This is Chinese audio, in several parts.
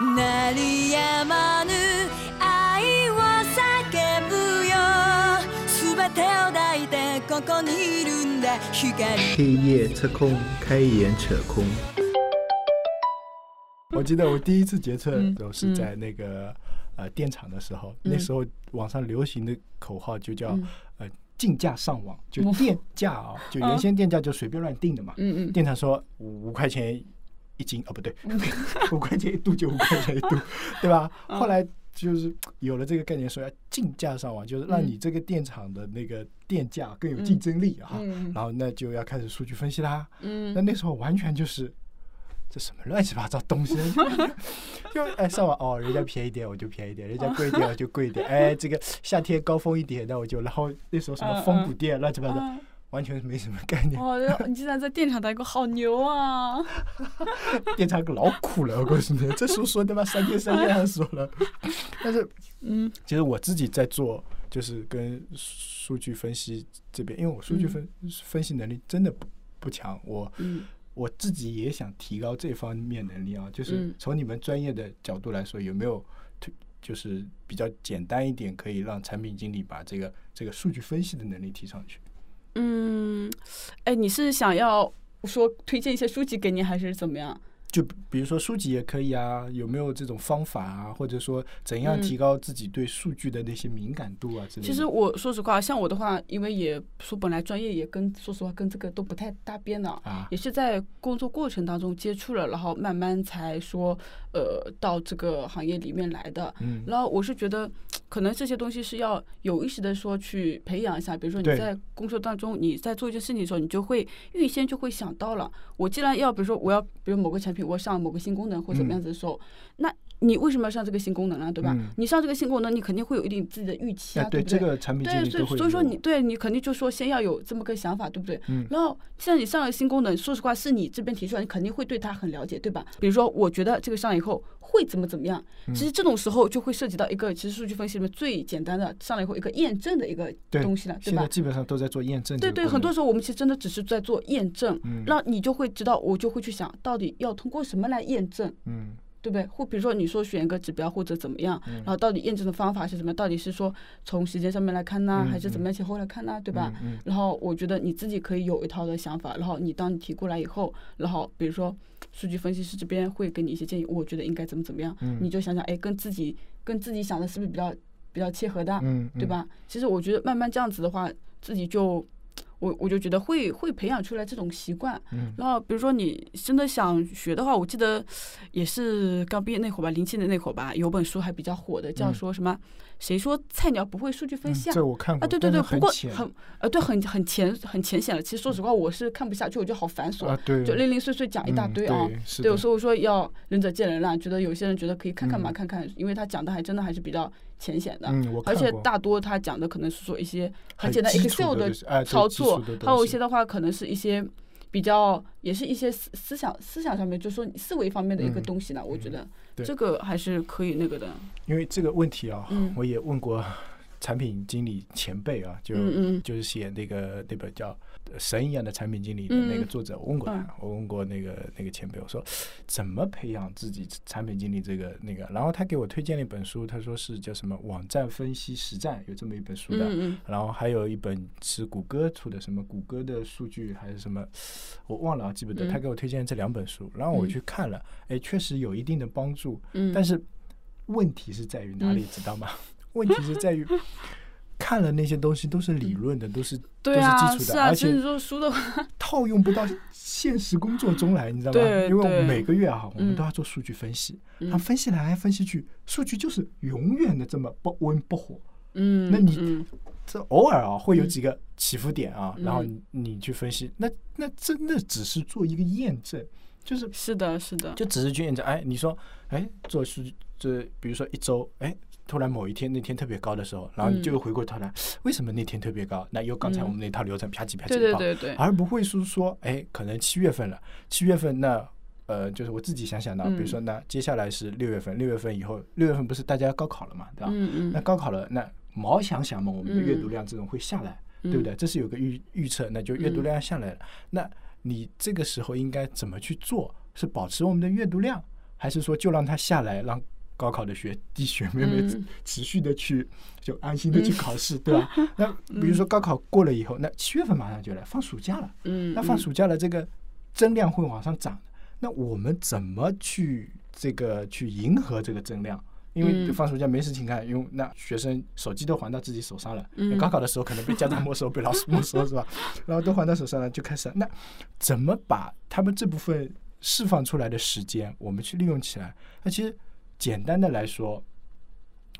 鳴りやまぬ愛を叫ぶよ全てを抱いてここにいるんだ光黑夜测空，开眼扯空。我记得我第一次决策嗯都是在那个、呃电厂的时候，那时候网上流行的口号就叫、嗯呃竞价上网，就哦电价啊，就原先电价就随便乱定的嘛。嗯嗯电厂说五五块钱 一斤，哦不对，五块钱一度就五块钱一度，对吧？嗯后来就是有了这个概念，说要竞价上网，就是让嗯你这个电厂的那个电价更有竞争力啊。嗯然后那就要开始数据分析啦。嗯那那时候完全就是这什么乱七八糟东西，就哎上网哦，人家便宜点我就便宜点，人家贵一点我就贵一点，哎这个夏天高峰一点那我就，然后那时候什么风谷店乱七八糟，啊完全没什么概念，哦，你竟然在电厂待过，好牛啊！电厂可老苦了，我告诉你，这书说他妈三天三夜还说了，但是嗯。其实我自己在做，就是跟数据分析这边，因为我数据分、分析能力真的不不强，我嗯。我自己也想提高这方面能力啊，就是嗯。从你们专业的角度来说，有没有就是比较简单一点，可以让产品经理把这个这个数据分析的能力提上去？嗯，哎，你是想要说推荐一些书籍给你，还是怎么样？就比比如说书籍也可以啊，有没有这种方法啊，或者说怎样嗯提高自己对数据的那些敏感度啊之类的？其实我说实话，像我的话，因为也说本来专业也跟说实话跟这个都不太搭边的，啊也是在工作过程当中接触了，然后慢慢才说呃到这个行业里面来的。嗯然后我是觉得，可能这些东西是要有意识的说去培养一下。比如说你在工作当中，你在做一件事情的时候，你就会预先就会想到了，我既然要比如说我要比如某个产品，我上某个新功能或怎么样子的时候，那你为什么要上这个新功能呢？对吧？嗯你上这个新功能，你肯定会有一定自己的预期啊，哎，对不对？这个产品经对，所以所以说你对你肯定就说先要有这么个想法，对不对？嗯然后像你上了新功能，说实话是你这边提出来，你肯定会对它很了解，对吧？比如说，我觉得这个上以后会怎么怎么样，嗯其实这种时候就会涉及到一个，其实数据分析里面最简单的上来以后一个验证的一个东西了，对吧？现在基本上都在做验证对对。很多时候我们其实真的只是在做验证，嗯那你就会知道，我就会去想到底要通过什么来验证。嗯对不对？或比如说你说选一个指标或者怎么样，嗯然后到底验证的方法是什么？到底是说从时间上面来看呢，嗯还是怎么样前后来看呢？对吧？然后我觉得你自己可以有一套的想法，然后你当你提过来以后，然后比如说数据分析师这边会给你一些建议，我觉得应该怎么怎么样，嗯你就想想，哎，跟自己跟自己想的是不是比较比较切合的，嗯，对吧？其实我觉得慢慢这样子的话，自己就我我就觉得会会培养出来这种习惯。嗯然后比如说你真的想学的话，我记得也是刚毕业那会儿吧，零七年那会儿吧，有本书还比较火的，叫嗯说什么？谁说菜鸟不会数据分嗯析啊？这我看过啊，对对对，不过很呃，对，很很浅很浅显了。其实说实话，我是看不下去，我觉得好繁琐，啊，对，就零零碎碎讲一大嗯堆啊。对，所以我说要仁者见仁啦。觉得有些人觉得可以看看嘛，嗯看看，因为他讲的还真的还是比较浅显的。嗯，而且大多他讲的可能是说一些很很简单 Excel 的操作还有一些的话可能是一些比较，也是一些思思想思想上面，就说你思维方面的一个嗯东西呢。我觉得这个还是可以那个的。因为这个问题啊，嗯我也问过产品经理前辈啊，就、就是写那个那本叫《神一样的产品经理》的那个嗯。作者，我问过他，嗯。我问过那个那个前辈，我说怎么培养自己产品经理这个那个，然后他给我推荐了一本书，他说是叫什么网站分析实战，有这么一本书的，然后还有一本是谷歌出的，什么谷歌的数据还是什么，我忘了啊，记不得。嗯。他给我推荐这两本书，然后我嗯去看了，哎，确实有一定的帮助。嗯，但是问题是在于哪里，知道吗？问题是在于看了那些东西都是理论的，都是对啊，都是基础的，啊，而且你说书的话，套用不到现实工作中来，你知道吗？因为我们每个月啊，我们嗯都要做数据分析，嗯。它分析来分析去，数据就是永远的这么不温不火。嗯，那你嗯。这偶尔啊会有嗯几个起伏点啊，嗯。然后你你去分析，那那真的只是做一个验证，就是是的，是的，就只是去验证。哎，你说，哎，做数据，这比如说一周，哎，突然某一天那天特别高的时候，然后你就嗯回过头来，为什么那天特别高？那有刚才嗯我们那套流程啪叽啪叽对对报对对，而不会是说，哎，可能七月份了，七月份那。呃，就是我自己想想的，比如嗯说，那接下来是六月份，六月份以后，六月份不是大家要高考了嘛，对吧？嗯嗯，那高考了，那毛想想嘛，我们的阅读嗯量这种会下来，嗯对不对？这是有个预预测，那就阅读嗯量下来了。那你这个时候应该怎么去做？是保持我们的阅读量，还是说就让他下来，让高考的学弟学妹们嗯持续的去就安心的去考试，对吧？那比嗯如说高考过了以后，那七月份马上就来放暑假了，嗯，那放嗯暑假了，这个增量会往上涨的。那我们怎么去这个去迎合这个增量？因为嗯放暑假没事情干，因为那学生手机都还到自己手上了。嗯高考的时候可能被家长没收，被老师没收是吧？然后都还到手上了，就开始那怎么把他们这部分释放出来的时间，我们去利用起来？那其实简单的来说，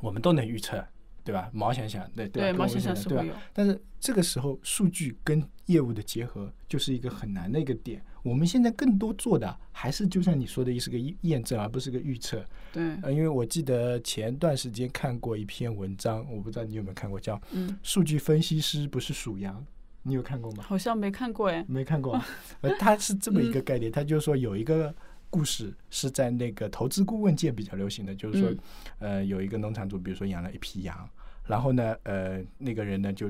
我们都能预测，对吧？毛想想，对对毛跟我们先生想对吧但是这个时候，数据跟业务的结合就是一个很难的一个点。我们现在更多做的还是就像你说的，是个验验证，而不是个预测。对，呃，因为我记得前段时间看过一篇文章，我不知道你有没有看过，叫《嗯，数据分析师不是属羊》，你有看过吗？好像没看过哎，没看过啊。呃，它是这么一个概念，它就是说有一个故事是在那个投资顾问界比较流行的，就是说嗯，呃，有一个农场主，比如说养了一批羊，然后呢，呃，那个人呢就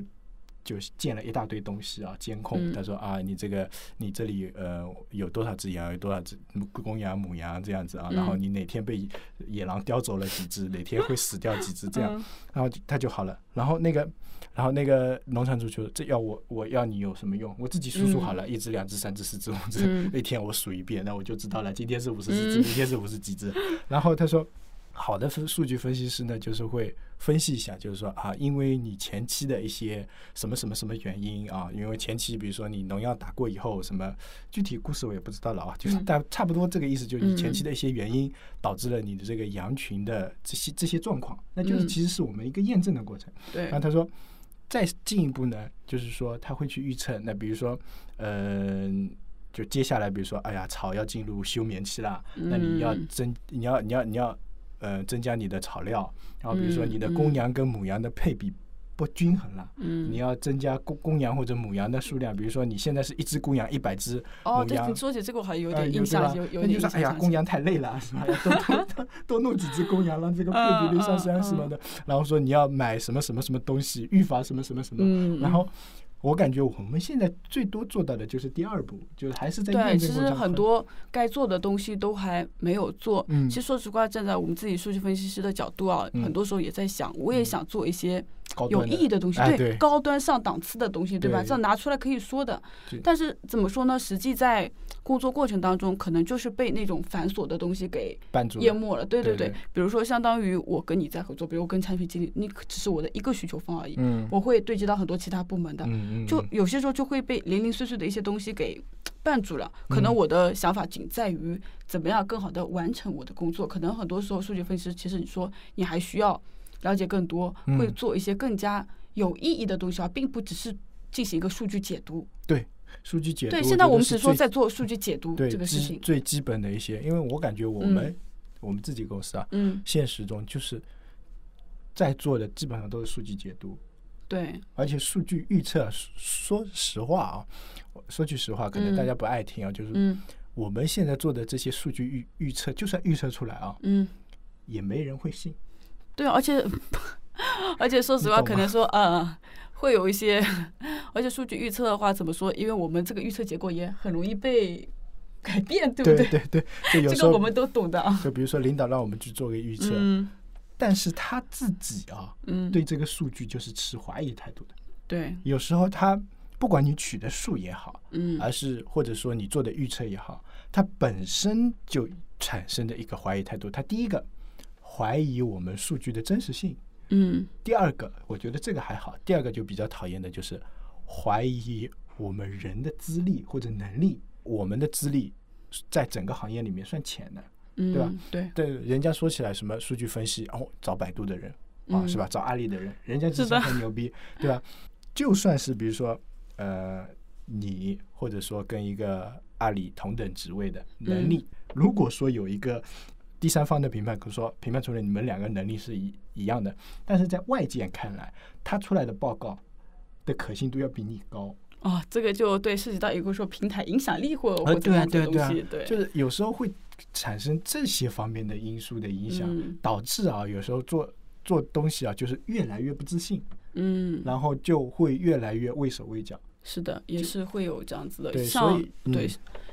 就建了一大堆东西啊，监控。嗯他说啊，你这个你这里呃有多少只羊，有多少只公羊、母羊这样子啊，然后嗯你哪天被野狼叼走了几只，哪天会死掉几只这样，嗯然后他就好了。然后那个，然后那个农场主就说：“这要我我要你有什么用？我自己数数好了，一只、两只、三只、四只、五只，嗯那天我数一遍，那我就知道了，今天是五十几只，嗯明天是五十几只。”然后他说。好的分数据分析师呢，就是会分析一下，就是说啊，因为你前期的一些什么什么什么原因啊，因为前期比如说你农药打过以后，什么具体故事我也不知道了啊，就是嗯。大差不多这个意思，就是你前期嗯的一些原因导致了你的这个羊群的这些这些状况，那就是嗯。其实是我们一个验证的过程。对。然后，他说，再进一步呢，就是说他会去预测，那比如说，嗯、就接下来比如说，哎呀，草要进入休眠期啦，那你要嗯。增，你要你要你要呃增加你的草料，然后比如说你的公羊跟母羊的配比不均衡了。嗯，你要增加公公羊或者母羊的数量，比如说你现在是一只公羊一百只，哦，对，你说起这个我还有呃点印象，有有点印象。是哎呀，公羊太累了，是吧？要多多弄几只公羊，让这个配比率上升什么的。然后说你要买什么什么什么东西，预防什么什么什么。嗯，然后我感觉我们现在最多做到的就是第二步，就是还是在对，验其实很多该做的东西都还没有做。嗯。其实说实话，站在我们自己数据分析师的角度啊，嗯。很多时候也在想，我也想做一些有意义的东西，哎对高端上档次的东西，对吧？这样拿出来可以说的。但是怎么说呢？实际在工作过程当中，可能就是被那种繁琐的东西给淹没了。对对对对比如说，相当于我跟你在合作，比如我跟产品经理，你只是我的一个需求方而已，嗯我会对接到很多其他部门的。嗯嗯，就嗯有些时候就会被零零碎碎的一些东西给绊住了。可能嗯我的想法仅在于怎么样更好的完成我的工作。可能很多时候数据分析师，其实你说你还需要了解更多，嗯会做一些更加有意义的东西啊，并不只是进行一个数据解读。对数据解读，对，现在我们得是说在做数据解读这个事情。最基本的一些，因为我感觉我们我们自己公司啊，嗯，现实中就是在做的基本上都是数据解读，对，而且数据预测，说说实话啊，说句实话，可能嗯大家不爱听啊，就是嗯我们现在做的这些数据预预测，就算预测出来啊，嗯，也没人会信。对，而且 而且说实话，可能说呃。会有一些，而且数据预测的话，怎么说？因为我们这个预测结果也很容易被改变，对不对对对，这个我们都懂的啊。就比如说领导让我们去做个预测，嗯但是他自己啊，嗯，对这个数据就是持怀疑态度的。对，有时候他不管你取的数也好，嗯而是或者说你做的预测也好，他本身就产生的一个怀疑态度。他第一个怀疑我们数据的真实性，嗯第二个我觉得这个还好，第二个就比较讨厌的就是怀疑我们人的资历或者能力，我们的资历在整个行业里面算浅的。嗯，对吧？对，对，人家说起来什么数据分析，哦，找百度的人啊，嗯是吧？找阿里的人，人家智是的商很牛逼，对吧？就算是比如说，呃，你或者说跟一个阿里同等职位的能力，如果说有一个第三方的评判，比如说评判出来你们两个能力是一一样的，但是在外界看来，他出来的报告的可信度要比你高。哦，这个就对涉及到一个说平台影响力或对啊对啊对，就是有时候会产生这些方面的因素的影响，嗯导致啊，有时候做做东西啊，就是越来越不自信，嗯，然后就会越来越畏手畏脚。是的，也是会有这样子的。对，像对嗯，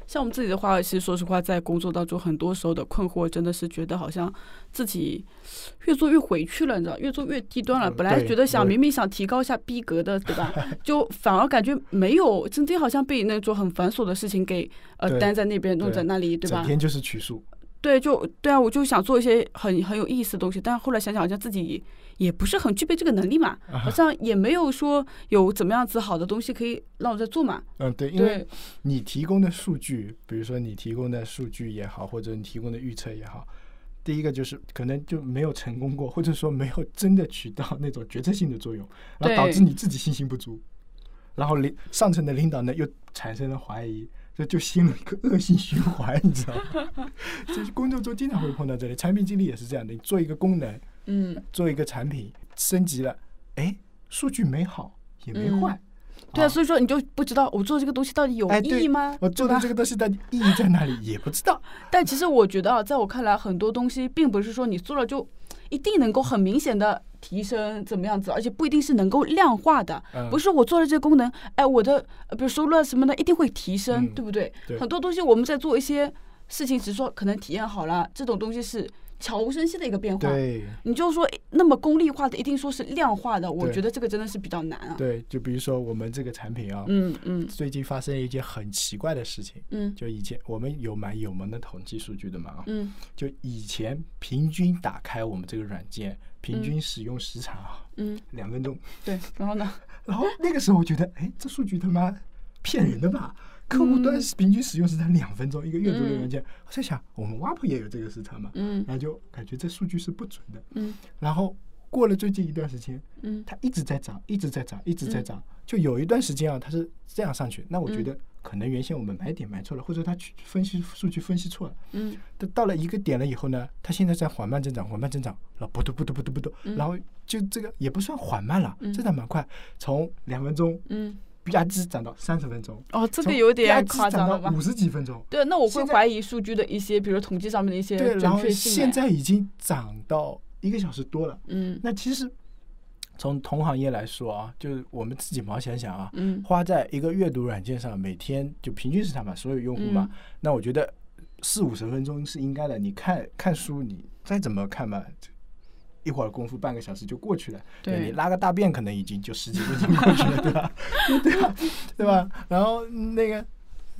像我们自己的话，其实说实话，在工作当中，很多时候的困惑真的是觉得好像自己越做越回去了，你知道，越做越低端了。嗯本来觉得想明明想提高一下逼格的，对吧？就反而感觉没有，今天好像被那种很繁琐的事情给呃对担在那边，弄在那里，对吧？整天就是取数，对，就对啊，我就想做一些很很有意思的东西，但是后来想想，好像自己也不是很具备这个能力嘛，啊好像也没有说有怎么样子好的东西可以让我在做嘛。嗯，对，因为，你提供的数据，比如说你提供的数据也好，或者你提供的预测也好，第一个就是可能就没有成功过，或者说没有真的起到那种决策性的作用，然后导致你自己信心不足，然后领上层的领导呢又产生了怀疑。这就陷入一个恶性循环，你知道吗？就是工作中经常会碰到这里，产品经理也是这样的。你做一个功能，嗯，做一个产品升级了，哎，数据没好也没嗯坏，对啊，所以说你就不知道我做这个东西到底有意义吗？我做的这个东西的意义在哪里也不知道。但其实我觉得啊，在我看来，很多东西并不是说你做了就一定能够很明显的提升怎么样子，而且不一定是能够量化的。嗯不是我做了这个功能，哎，我的呃比如收入啊什么的一定会提升，嗯对不对？对很多东西我们在做一些事情，只是说可能体验好了，这种东西是悄无声息的一个变化。对你就说那么功利化的，一定说是量化的，我觉得这个真的是比较难啊。对，就比如说我们这个产品啊，嗯嗯最近发生了一件很奇怪的事情。嗯就以前我们有蛮有门的统计数据的嘛啊，嗯就以前平均打开我们这个软件，平均使用时长啊嗯，两分钟，对。然后呢？然后那个时候我觉得，哎，这数据他妈骗人的吧？客户端是平均使用时长两分钟一个阅读类软件，我在想，我们 WAP 也有这个时长嘛，嗯然后就感觉这数据是不准的。嗯然后过了最近一段时间，嗯它一直在涨，一直在涨，一直在涨。就有一段时间啊，它是这样上去，那我觉得可能原先我们买点买错了，或者它去分析数据分析错了。嗯它到了一个点了以后呢，它现在在缓慢增长，缓慢增长，然后不嘟不嘟不嘟不嘟，然后就这个也不算缓慢了，增长蛮快，从两分钟嗯。吧唧涨到三十分钟，哦，这个有点夸张了吧涨到？五十几分钟。对，那我会怀疑数据的一些，比如统计上面的一些对，然后。现，在已经涨到一个小时多了。嗯那其实从同行业来说啊，就是我们自己毛想想啊，嗯花在一个阅读软件上，每天就平均时长嘛，所有用户嘛，嗯那我觉得四五十分钟是应该的。你看看书，你再怎么看嘛，一会儿功夫半个小时就过去了。对你拉个大便可能已经就十几分钟过去了，对吧？对吧？对吧？然后那个，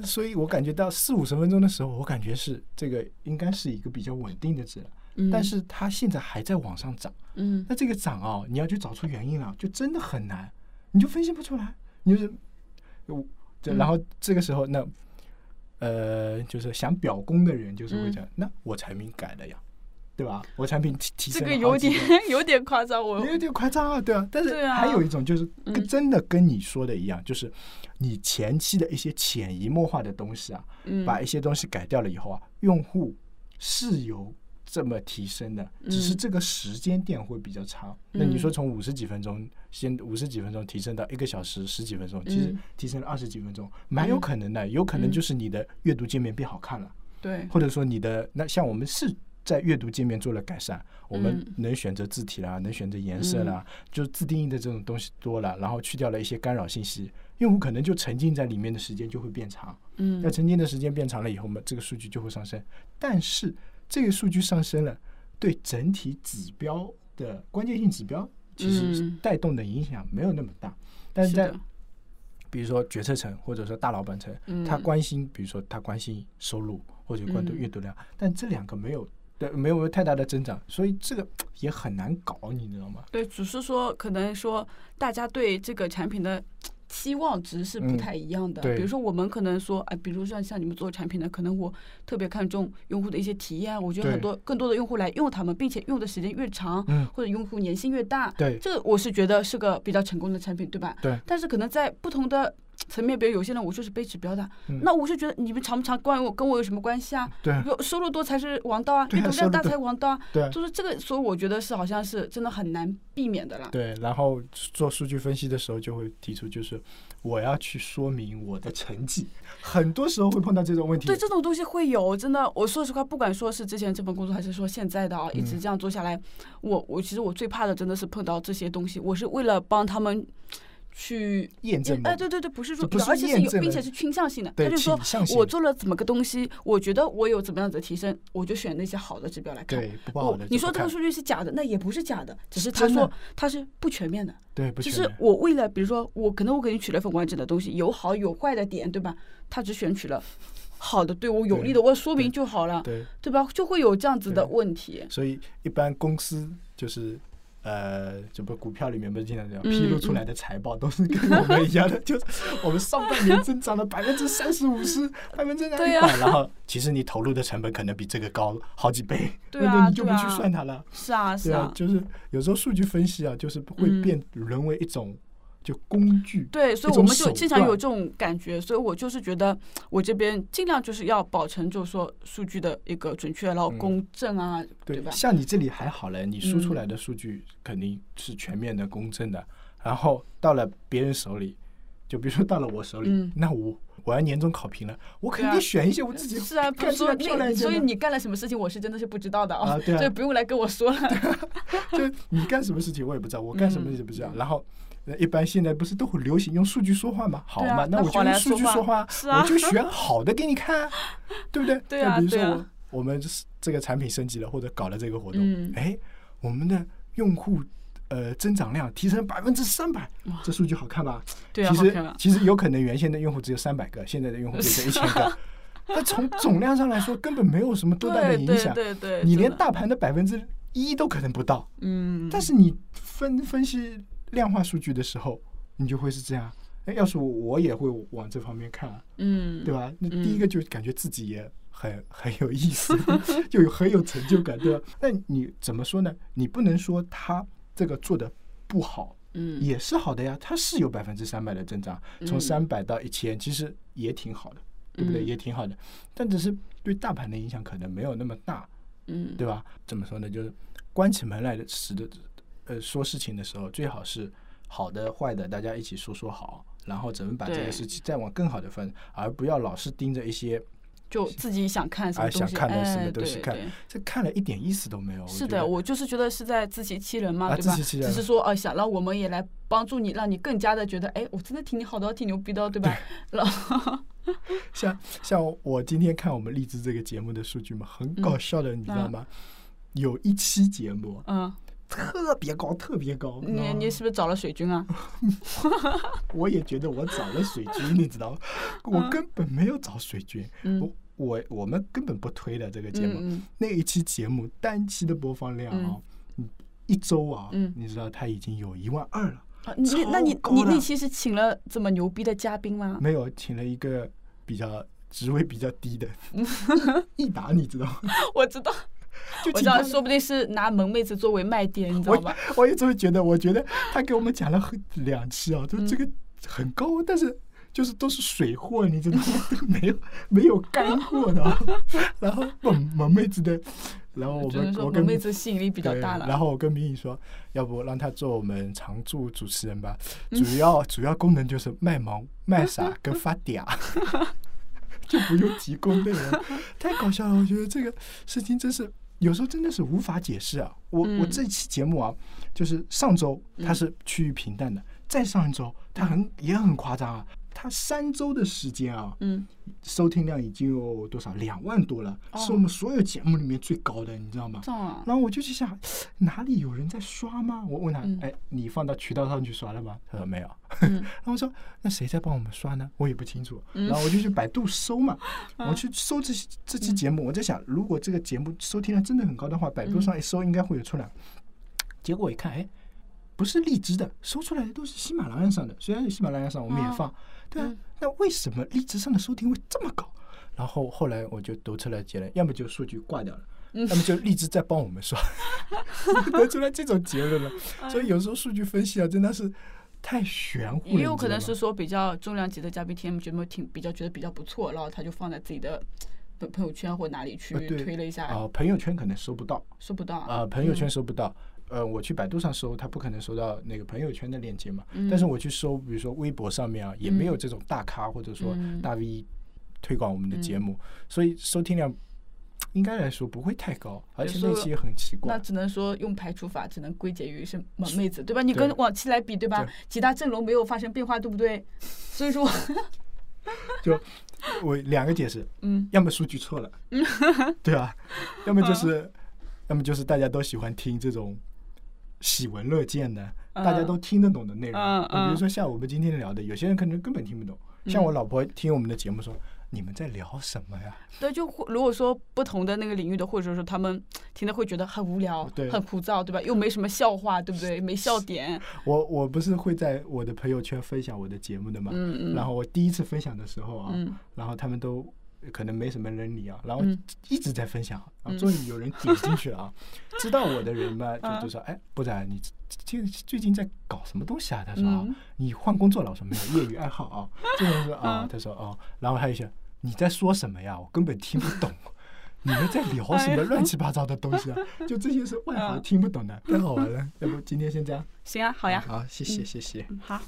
所以我感觉到四五十分钟的时候，我感觉是这个应该是一个比较稳定的值了。嗯，但是它现在还在往上涨。嗯那这个涨啊，你要去找出原因了，就真的很难，你就分析不出来，你就是，我这嗯然后这个时候那，呃，就是想表功的人就是嗯会讲，那我产品改了呀，对吧？我产品提提这升个有点 有点夸张，我有点夸张啊，对啊。但是还有一种就是跟嗯真的跟你说的一样，就是你前期的一些潜移默化的东西啊，嗯把一些东西改掉了以后啊，用户是有这么提升的，只是嗯这个时间点会比较长。那你说从五十几分钟，先五十几分钟提升到一个小时十几分钟，其实嗯提升了二十几分钟，蛮有可能的。有可能嗯就是你的阅读界面变好看了，对，或者说你的那像我们是。在阅读界面做了改善，我们嗯能选择字体啦，能选择颜色啦，就自定义的这种东西多了，然后去掉了一些干扰信息，用户可能就沉浸在里面的时间就会变长。嗯那沉浸的时间变长了以后我们，这个数据就会上升。但是这个数据上升了，对整体指标的关键性指标其实嗯带动的影响没有那么大。但是在是比如说决策层或者说大老板层，嗯他关心，比如说他关心收入或者关注嗯阅读量，但这两个没有。对，没有太大的增长，所以这个也很难搞，你知道吗？对，只是说可能说大家对这个产品的期望值是不嗯太一样的。对比如说我们可能说，哎，比如说像你们做产品的，可能我特别看重用户的一些体验，我觉得很多更多的用户来用他们，并且用的时间越长，嗯，或者用户粘性越大，对这个我是觉得是个比较成功的产品，对吧？对。但是可能在不同的层面，比如有些人我就是背指标的，嗯那我是觉得你们长不长关于我跟我有什么关系啊？对比如收入多才是王道啊，阅读量大才是王道啊，对就是这个，所以我觉得是好像是真的很难避免的啦。对，然后做数据分析的时候就会提出，就是我要去说明我的成绩，很多时候会碰到这种问题。对这种东西会有，真的，我说实话，不管说是之前这份工作，还是说现在的啊，一直嗯这样做下来，我我其实我最怕的真的是碰到这些东西，我是为了帮他们去验证哎，对对对，不是说而且是有，并且是倾向性的。他就说我做了怎么个东西，我觉得我有怎么样子的提升，我就选那些好的指标来看。对不你说这个数据是假的，那也不是假的，只是他说他是不全面的。对不就是我为了，比如说我可能我给你取了一份完整的东西，有好有坏的点，对吧？他只选取了好的，对我有利的，我说明就好了，对，对吧？就会有这样子的问题。所以一般公司就是。呃，这不股票里面不是经常这样嗯披露出来的财报都是跟我们一样的，就是我们上半年增长了百分之三十五十，百分之哪对呀然后其实你投入的成本可能比这个高好几倍，对啊你就不去算它了。是啊，是对啊啊，，就是有时候数据分析啊，就是会嗯。变沦为一种就工具。对，所以我们就经常有这种感觉，所以我就是觉得我这边尽量就是要保存，就是说数据的一个准确，然后嗯公正啊，对吧？像你这里还好嘞，你输出嗯来的数据肯定是全面的、公正的，然后到了别人手里，就比如说到了我手里，嗯那我我要年终考评了，我肯定选一些我自己是啊，不是说看起来漂亮那，一些的。所以你干了什么事情，我是真的是不知道的啊对啊 所以不用来跟我说了。就你干什么事情我也不知道，我干什么嗯也不知道。然后呃一般现在不是都很流行用数据说话吗？好嘛啊嘛，我就用数据说话我就选 好的给你看啊，对不对？对啊那比如说我啊我们这个产品升级了，或者搞了这个活动嗯，哎，我们的用户呃增长量提升百分之三百，这数据好看吧？对啊，其实。其实有可能原先的用户只有三百个，现在的用户变成一千个，那从总量上来说根本没有什么多大的对对影响，对对，你连大盘的百分之一都可能不到。嗯，但是你分分析量化数据的时候，你就会是这样。哎，要是我，我也会往这方面看啊，嗯，对吧？那嗯第一个就感觉自己也很 很有意思，就有很有成就感，对吧？那你怎么说呢？你不能说他这个做的不好，嗯，也是好的呀，它是有百分之三百的增长，从嗯三百到一千，其实也挺好的，对不对？嗯也挺好的，但只是对大盘的影响可能没有那么大，嗯，对吧？怎么说呢？就是关起门来的时的，呃，说事情的时候，最好是好的、坏的，大家一起说说好，然后怎么把这对个事情再往更好的分，而不要老是盯着一些就自己想看什么啊东西，想看的什么哎东西看对对这看了一点意思都没有。是的，我就是觉得是在自欺欺人嘛，啊对吧？自欺欺人只是说，呃，想让我们也来帮助你，让你更加的觉得，哎，我真的挺你好的哦，挺牛逼的哦，对吧？然后，像像我今天看我们荔枝这个节目的数据嘛，很搞笑的，你知道吗？有一期节目嗯，特别高，特别高。你你是不是找了水军啊？我也觉得我找了水军，你知道吗？我根本没有找水军，嗯我我我们根本不推的这个节目。嗯那一期节目单期的播放量啊，嗯一周啊，嗯你知道他已经有一万二了。啊，你那你你那期是请了这么牛逼的嘉宾吗？没有，请了一个比较职位比较低的 益达，你知道吗？我知道，就我知道，说不定是拿萌妹子作为卖点，你知我道吗？我一直会觉得，我觉得他给我们讲了很两期啊，就嗯这个很高，但是就是都是水货，你知道吗？没有没有干货的啊。然后萌萌妹子的，然后我们我跟妹子吸引力比较大了。然后我跟明宇说，要不让他做我们常驻主持人吧，嗯主要主要功能就是卖萌、卖傻跟发嗲。就不用提供内容，太搞笑了！我觉得这个事情真是有时候真的是无法解释啊。我、我嗯这期节目啊，就是上周它是趋于平淡的，再上一周它很也很夸张啊，它三周的时间啊，嗯，收听量已经有多少两万多了，哦是我们所有节目里面最高的，你知道吗？然后我就去想，哪里有人在刷吗？我问他嗯，哎，你放到渠道上去刷了吗？他说没有。嗯 然后我说，那谁在帮我们刷呢？我也不清楚。嗯然后我就去百度搜嘛，啊我去搜这期这期节目，我在想，如果这个节目收听量真的很高的话，百度嗯上一搜应该会有出来。结果我一看，哎，不是荔枝的，搜出来的都是喜马拉雅上的。虽然喜马拉雅上我们也哦放，对啊嗯，那为什么荔枝上的收听会这么高？然后后来我就得出来结论，要么就数据挂掉了，嗯要么就荔枝在帮我们刷，得出来这种结论了。哎所以有时候数据分析啊，真的是太玄乎了。也有可能是说比较重量级的嘉宾听节目挺比较觉得比较不错，然后他就放在自己的朋朋友圈或哪里去推了一下，啊、朋友圈可能收不到收不到啊、朋友圈嗯收不到。呃，我去百度上搜，他不可能搜到那个朋友圈的链接嘛。嗯但是我去搜，比如说微博上面啊，也没有嗯这种大咖或者说嗯大 V 推广我们的节目，所以收听量应该来说不会太高，而且那期也很奇怪那。只能说用排除法，只能归结于是萌妹子，对吧？你跟往期来比，对吧对？几大阵容没有发生变化，对不对？所以说，就我两个解释，嗯，要么数据错了，对吧？要么就是，要么就是大家都喜欢听这种喜闻乐见的，大家都听得懂的内容。比如说像我们今天聊的，有些人可能根本听不懂。像我老婆听我们的节目说：“你们在聊什么呀对，就如果说不同的那个领域的，或者说他们听的会觉得很无聊对、很枯燥，对吧？又没什么笑话，对不对？没笑点，？” 我我不是会在我的朋友圈分享我的节目的嘛？嗯嗯，然后我第一次分享的时候啊，嗯然后他们都可能没什么人理啊，然后嗯一直在分享，然后嗯终于有人点进去了啊，知道我的人嘛，就嗯就说，哎，部长，你最最近在搞什么东西啊？他说啊嗯，你换工作了？我说没有，业余爱好啊。这个人说啊嗯，他说哦，然后还有一些你在说什么呀？我根本听不懂。你们在聊什么乱七八糟的东西啊？就这些是外行嗯听不懂的，太好玩了。要不今天先这样？行啊，好呀，好，谢谢谢谢。嗯好。